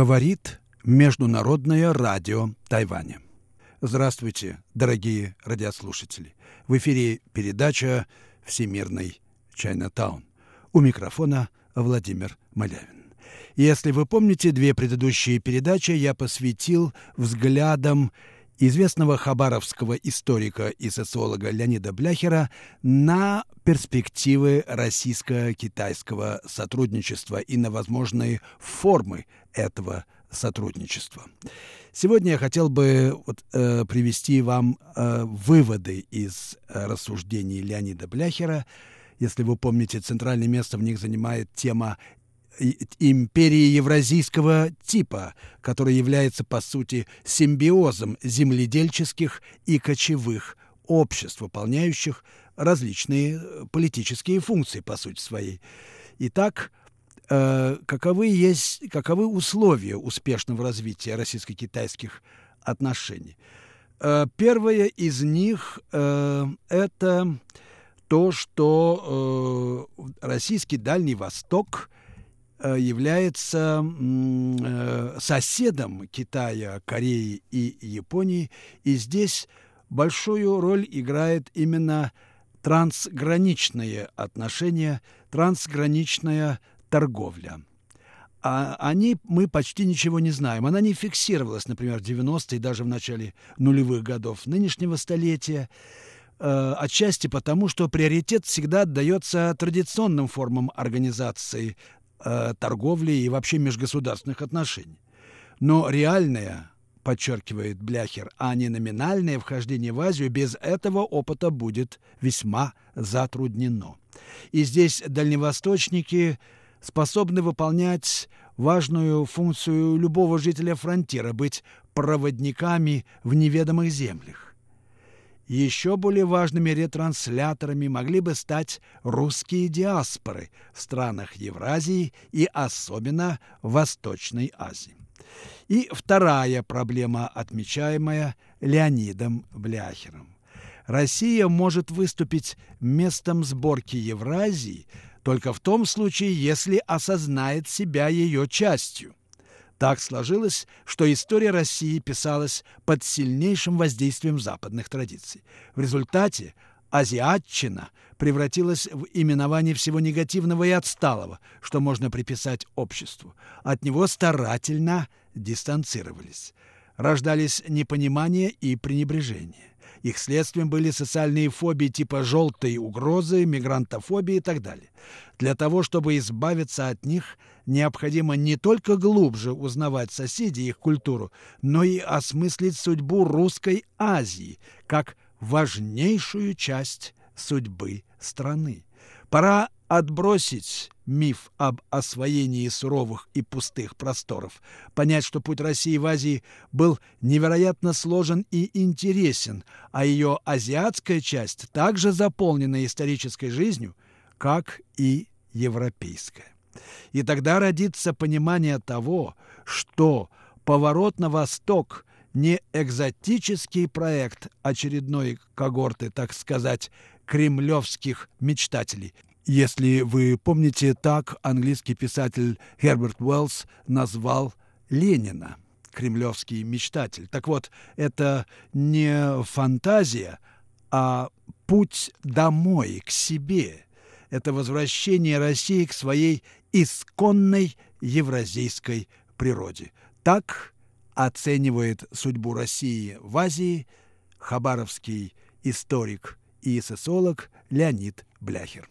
Говорит Международное радио Тайваня. Здравствуйте, дорогие радиослушатели. В эфире передача «Всемирный Чайнатаун». У микрофона Владимир Малявин. Если вы помните, две предыдущие передачи я посвятил взглядам известного хабаровского историка и социолога Леонида Бляхера на перспективы российско-китайского сотрудничества и на возможные формы этого сотрудничества. Сегодня я хотел бы вот, э, привести вам э, выводы из э, рассуждений Леонида Бляхера. Если вы помните, центральное место в них занимает тема империи евразийского типа, которая является, по сути, симбиозом земледельческих и кочевых обществ, выполняющих различные э, политические функции, по сути своей. Итак, э, каковы, есть, каковы условия успешного развития российско-китайских отношений? Э, первое из них это то, что российский Дальний Восток – является э, соседом Китая, Кореи и Японии. И здесь большую роль играет именно трансграничные отношения, трансграничная торговля. А они мы почти ничего не знаем. Она не фиксировалась, например, в 90-е, даже в начале нулевых годов нынешнего столетия. Э, отчасти потому, что приоритет всегда отдается традиционным формам организации э, торговли и вообще межгосударственных отношений. Но реальное, подчеркивает Бляхер, а не номинальное вхождение в Азию без этого опыта будет весьма затруднено. И здесь дальневосточники способны выполнять важную функцию любого жителя фронтира – быть проводниками в неведомых землях. Еще более важными ретрансляторами могли бы стать русские диаспоры в странах Евразии и особенно Восточной Азии. И вторая проблема, отмечаемая Леонидом Бляхером. Россия может выступить местом сборки Евразии только в том случае, если осознает себя ее частью. Так сложилось, что история России писалась под сильнейшим воздействием западных традиций. В результате азиатчина превратилась в именование всего негативного и отсталого, что можно приписать обществу. От него старательно дистанцировались. Рождались непонимание и пренебрежение. Их следствием были социальные фобии типа желтой угрозы, мигрантофобии и так далее. Для того, чтобы избавиться от них, необходимо не только глубже узнавать соседей и их культуру, но и осмыслить судьбу русской Азии как важнейшую часть судьбы страны. Пора отбросить миф об освоении суровых и пустых просторов, понять, что путь России в Азии был невероятно сложен и интересен, а ее азиатская часть также заполнена исторической жизнью, как и европейская. И тогда родится понимание того, что поворот на восток не экзотический проект очередной когорты, так сказать, кремлевских мечтателей – если вы помните, так английский писатель Герберт Уэллс назвал Ленина, кремлевский мечтатель. Так вот, это не фантазия, а путь домой, к себе. Это возвращение России к своей исконной евразийской природе. Так оценивает судьбу России в Азии хабаровский историк и социолог Леонид Бляхер.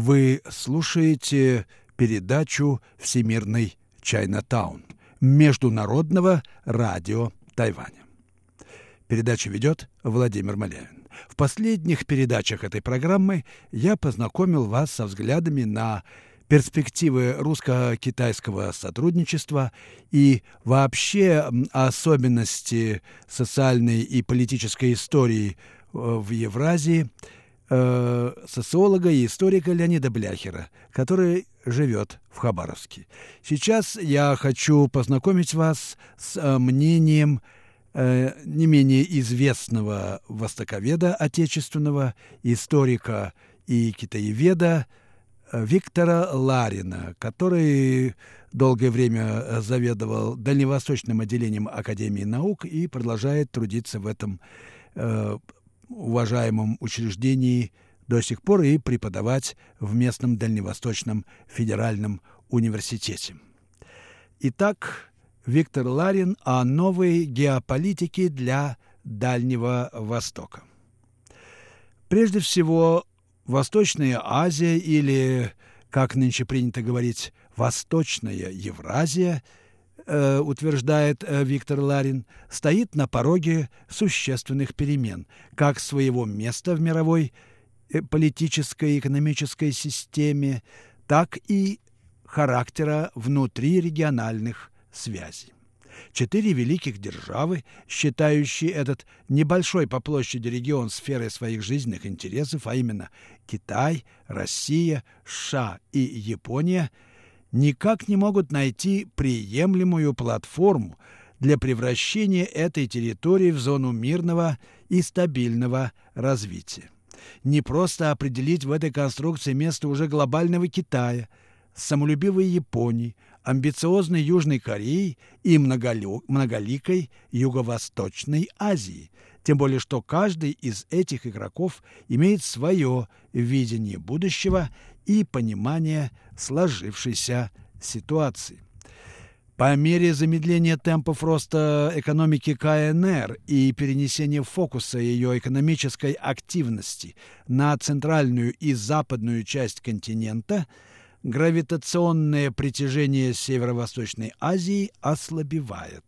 Вы слушаете передачу «Всемирный Чайнатаун» Международного радио Тайваня. Передачу ведет Владимир Малявин. В последних передачах этой программы я познакомил вас со взглядами на перспективы русско-китайского сотрудничества и вообще особенности социальной и политической истории в Евразии э, социолога и историка Леонида Бляхера, который живет в Хабаровске. Сейчас я хочу познакомить вас с э, мнением э, не менее известного востоковеда отечественного, историка и китаеведа Виктора Ларина, который долгое время заведовал дальневосточным отделением Академии наук и продолжает трудиться в этом уважаемом учреждении до сих пор и преподавать в местном Дальневосточном федеральном университете. Итак, Виктор Ларин о новой геополитике для Дальнего Востока. Прежде всего, Восточная Азия или, как нынче принято говорить, Восточная Евразия – утверждает э, Виктор Ларин, стоит на пороге существенных перемен, как своего места в мировой э, политической и экономической системе, так и характера внутрирегиональных связей. Четыре великих державы, считающие этот небольшой по площади регион сферой своих жизненных интересов, а именно Китай, Россия, США и Япония – никак не могут найти приемлемую платформу для превращения этой территории в зону мирного и стабильного развития. Не просто определить в этой конструкции место уже глобального Китая, самолюбивой Японии, амбициозной Южной Кореи и многоликой Юго-Восточной Азии, тем более что каждый из этих игроков имеет свое видение будущего и понимание сложившейся ситуации. По мере замедления темпов роста экономики КНР и перенесения фокуса ее экономической активности на центральную и западную часть континента, гравитационное притяжение Северо-Восточной Азии ослабевает.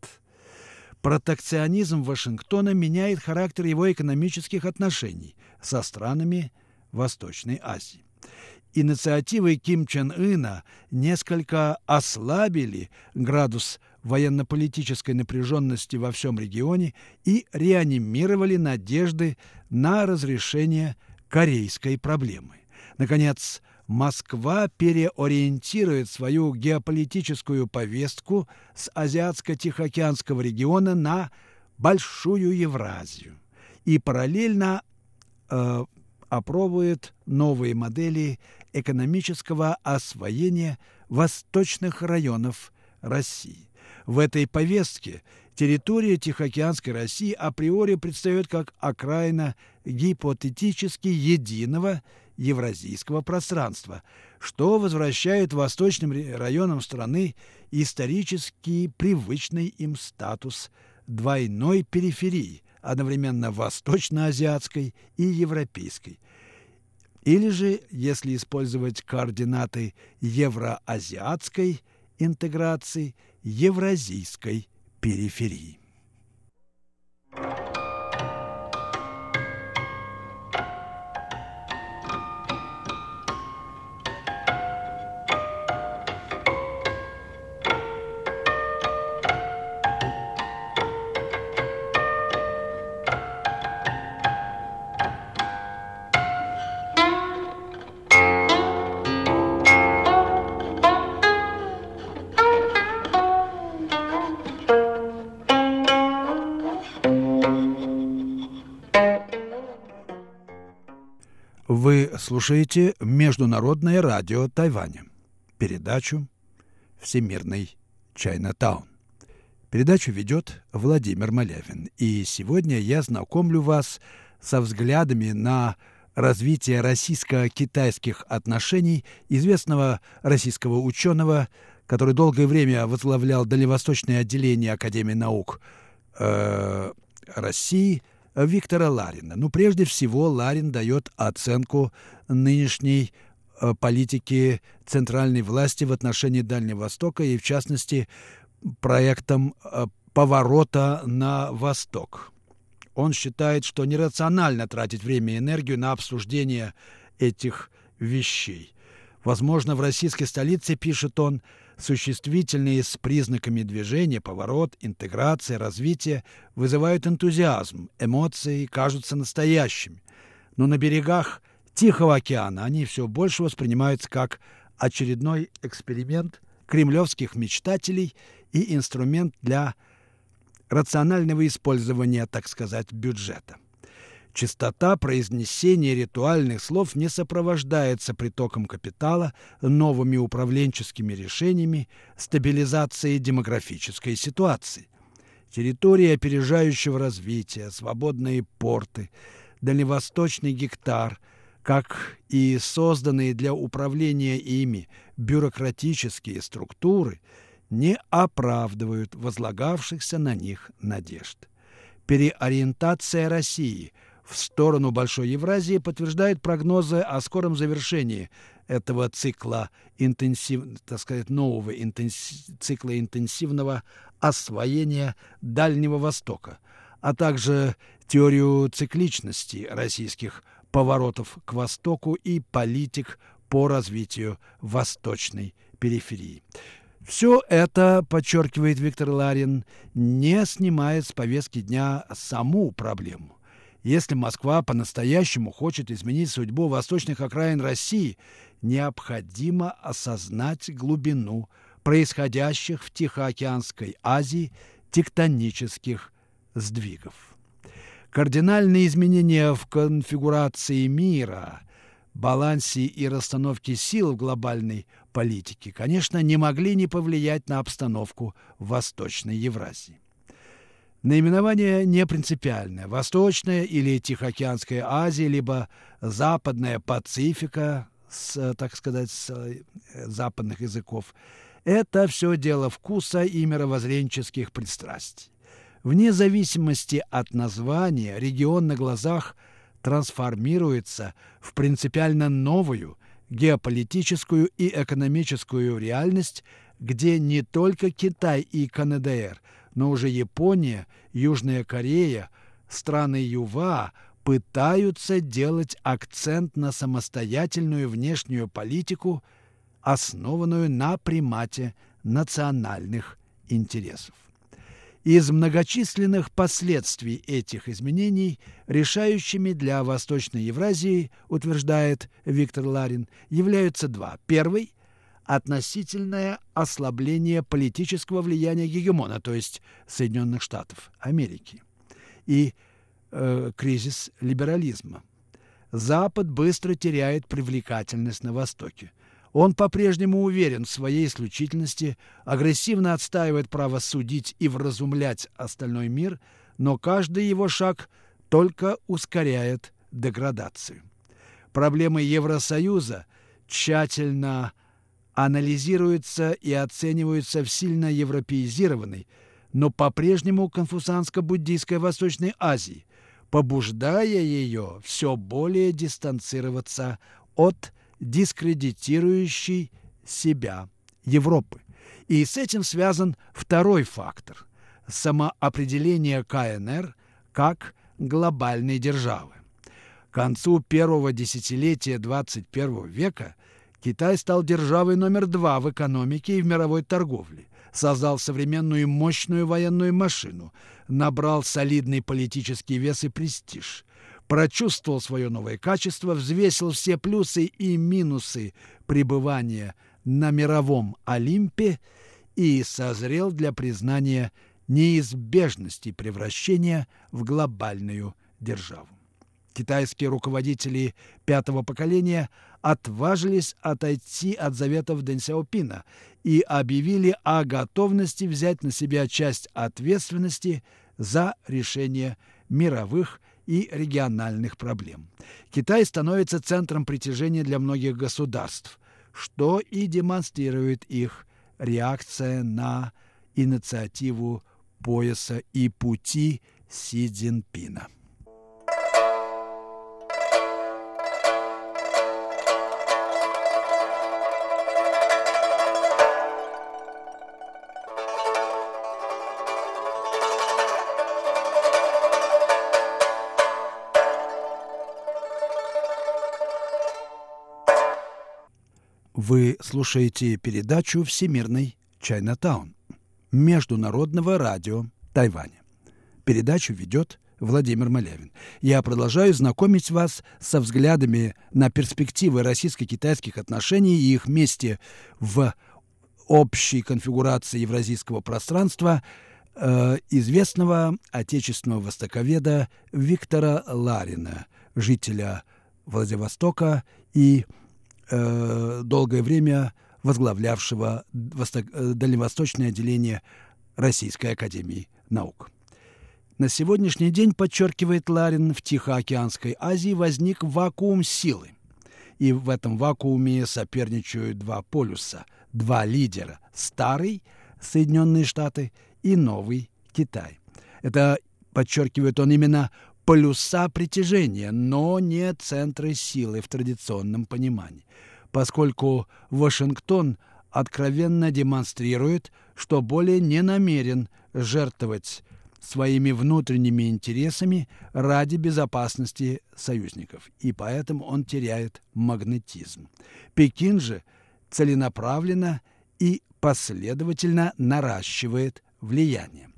Протекционизм Вашингтона меняет характер его экономических отношений со странами Восточной Азии инициативы Ким Чен Ына несколько ослабили градус военно-политической напряженности во всем регионе и реанимировали надежды на разрешение корейской проблемы. Наконец, Москва переориентирует свою геополитическую повестку с Азиатско-Тихоокеанского региона на Большую Евразию и параллельно э, опробует новые модели экономического освоения восточных районов России. В этой повестке территория Тихоокеанской России априори предстает как окраина гипотетически единого евразийского пространства, что возвращает восточным районам страны исторически привычный им статус двойной периферии, одновременно восточно-азиатской и европейской – или же, если использовать координаты евроазиатской интеграции, евразийской периферии. Вы слушаете Международное радио Тайваня. Передачу «Всемирный Чайнатаун». Передачу ведет Владимир Малявин. И сегодня я знакомлю вас со взглядами на развитие российско-китайских отношений известного российского ученого, который долгое время возглавлял дальневосточное отделение Академии наук э, России – Виктора Ларина. Ну, прежде всего, Ларин дает оценку нынешней э, политики центральной власти в отношении Дальнего Востока и, в частности, проектом э, поворота на восток. Он считает, что нерационально тратить время и энергию на обсуждение этих вещей. Возможно, в российской столице, пишет он, Существительные с признаками движения, поворот, интеграция, развитие вызывают энтузиазм, эмоции кажутся настоящими. Но на берегах Тихого океана они все больше воспринимаются как очередной эксперимент кремлевских мечтателей и инструмент для рационального использования, так сказать, бюджета. Чистота произнесения ритуальных слов не сопровождается притоком капитала, новыми управленческими решениями, стабилизацией демографической ситуации. Территории опережающего развития, свободные порты, дальневосточный гектар, как и созданные для управления ими бюрократические структуры, не оправдывают возлагавшихся на них надежд. Переориентация России – в сторону Большой Евразии подтверждает прогнозы о скором завершении этого цикла интенсив, так сказать, нового интенсив, цикла интенсивного освоения Дальнего Востока, а также теорию цикличности российских поворотов к Востоку и политик по развитию восточной периферии. Все это, подчеркивает Виктор Ларин, не снимает с повестки дня саму проблему. Если Москва по-настоящему хочет изменить судьбу восточных окраин России, необходимо осознать глубину происходящих в Тихоокеанской Азии тектонических сдвигов. Кардинальные изменения в конфигурации мира, балансе и расстановке сил в глобальной политике, конечно, не могли не повлиять на обстановку в Восточной Евразии. Наименование не принципиальное. Восточная или Тихоокеанская Азия, либо Западная Пацифика, с, так сказать, с э, западных языков. Это все дело вкуса и мировоззренческих пристрастий. Вне зависимости от названия регион на глазах трансформируется в принципиально новую геополитическую и экономическую реальность, где не только Китай и КНДР – но уже Япония, Южная Корея, страны ЮВА пытаются делать акцент на самостоятельную внешнюю политику, основанную на примате национальных интересов. Из многочисленных последствий этих изменений решающими для Восточной Евразии, утверждает Виктор Ларин, являются два. Первый относительное ослабление политического влияния гегемона, то есть Соединенных Штатов Америки, и э, кризис либерализма. Запад быстро теряет привлекательность на Востоке. Он по-прежнему уверен в своей исключительности, агрессивно отстаивает право судить и вразумлять остальной мир, но каждый его шаг только ускоряет деградацию. Проблемы Евросоюза тщательно анализируются и оцениваются в сильно европеизированной, но по-прежнему конфуцианско-буддийской Восточной Азии, побуждая ее все более дистанцироваться от дискредитирующей себя Европы. И с этим связан второй фактор – самоопределение КНР как глобальной державы. К концу первого десятилетия XXI века Китай стал державой номер два в экономике и в мировой торговле, создал современную и мощную военную машину, набрал солидный политический вес и престиж, прочувствовал свое новое качество, взвесил все плюсы и минусы пребывания на мировом Олимпе и созрел для признания неизбежности превращения в глобальную державу. Китайские руководители пятого поколения – отважились отойти от заветов Дэн Сяопина и объявили о готовности взять на себя часть ответственности за решение мировых и региональных проблем. Китай становится центром притяжения для многих государств, что и демонстрирует их реакция на инициативу пояса и пути Си Цзиньпина. Вы слушаете передачу «Всемирный Чайнатаун» Международного радио Тайваня. Передачу ведет Владимир Малявин. Я продолжаю знакомить вас со взглядами на перспективы российско-китайских отношений и их месте в общей конфигурации евразийского пространства э, известного отечественного востоковеда Виктора Ларина, жителя Владивостока и э, долгое время возглавлявшего Восток, э, дальневосточное отделение Российской Академии Наук. На сегодняшний день, подчеркивает Ларин, в Тихоокеанской Азии возник вакуум силы. И в этом вакууме соперничают два полюса, два лидера – старый – Соединенные Штаты и новый – Китай. Это, подчеркивает он, именно полюса притяжения, но не центры силы в традиционном понимании, поскольку Вашингтон откровенно демонстрирует, что более не намерен жертвовать своими внутренними интересами ради безопасности союзников, и поэтому он теряет магнетизм. Пекин же целенаправленно и последовательно наращивает влияние.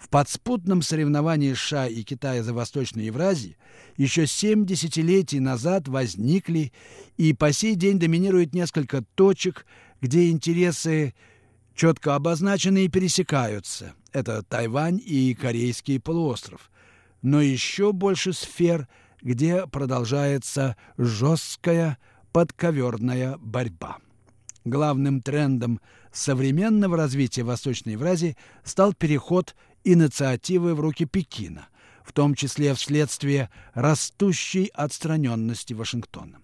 В подспутном соревновании США и Китая за Восточную Евразию еще семь десятилетий назад возникли и по сей день доминируют несколько точек, где интересы четко обозначены и пересекаются. Это Тайвань и Корейский полуостров. Но еще больше сфер, где продолжается жесткая подковерная борьба. Главным трендом современного развития Восточной Евразии стал переход инициативы в руки Пекина, в том числе вследствие растущей отстраненности Вашингтона.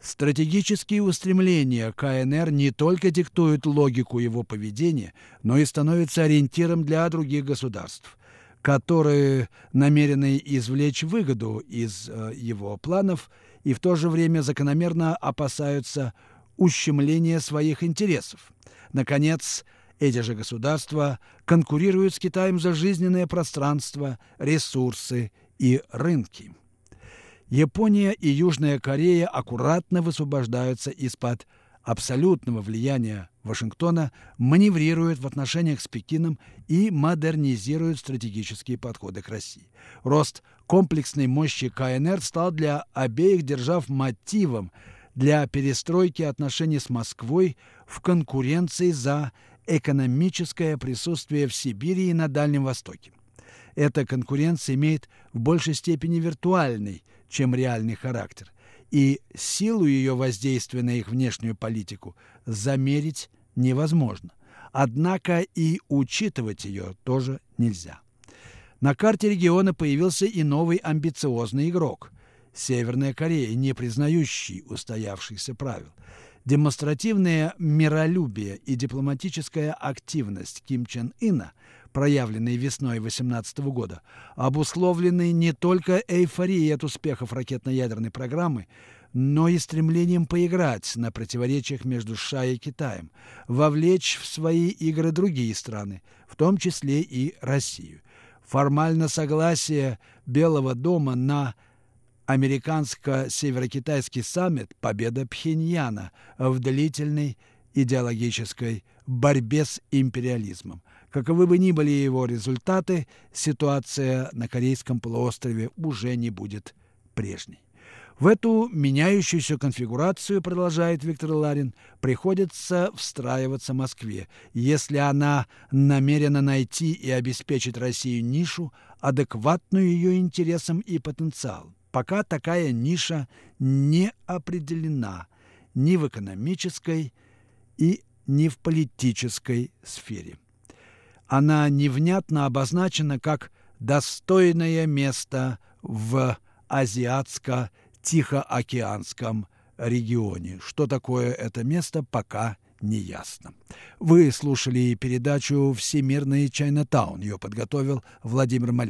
Стратегические устремления КНР не только диктуют логику его поведения, но и становятся ориентиром для других государств, которые намерены извлечь выгоду из э, его планов и в то же время закономерно опасаются ущемления своих интересов. Наконец, эти же государства конкурируют с Китаем за жизненное пространство, ресурсы и рынки. Япония и Южная Корея аккуратно высвобождаются из-под абсолютного влияния Вашингтона, маневрируют в отношениях с Пекином и модернизируют стратегические подходы к России. Рост комплексной мощи КНР стал для обеих держав мотивом для перестройки отношений с Москвой в конкуренции за экономическое присутствие в Сибири и на Дальнем Востоке. Эта конкуренция имеет в большей степени виртуальный – чем реальный характер, и силу ее воздействия на их внешнюю политику замерить невозможно. Однако и учитывать ее тоже нельзя. На карте региона появился и новый амбициозный игрок – Северная Корея, не признающий устоявшихся правил. Демонстративное миролюбие и дипломатическая активность Ким Чен Ына – проявленные весной 18 года, обусловленные не только эйфорией от успехов ракетно-ядерной программы, но и стремлением поиграть на противоречиях между США и Китаем, вовлечь в свои игры другие страны, в том числе и Россию. Формально согласие Белого дома на американско-северокитайский саммит – победа Пхеньяна в длительной идеологической борьбе с империализмом. Каковы бы ни были его результаты, ситуация на Корейском полуострове уже не будет прежней. В эту меняющуюся конфигурацию, продолжает Виктор Ларин, приходится встраиваться Москве, если она намерена найти и обеспечить Россию нишу, адекватную ее интересам и потенциалу. Пока такая ниша не определена ни в экономической и ни в политической сфере она невнятно обозначена как достойное место в Азиатско-Тихоокеанском регионе. Что такое это место, пока не ясно. Вы слушали передачу «Всемирный Чайнатаун». Ее подготовил Владимир Малявин.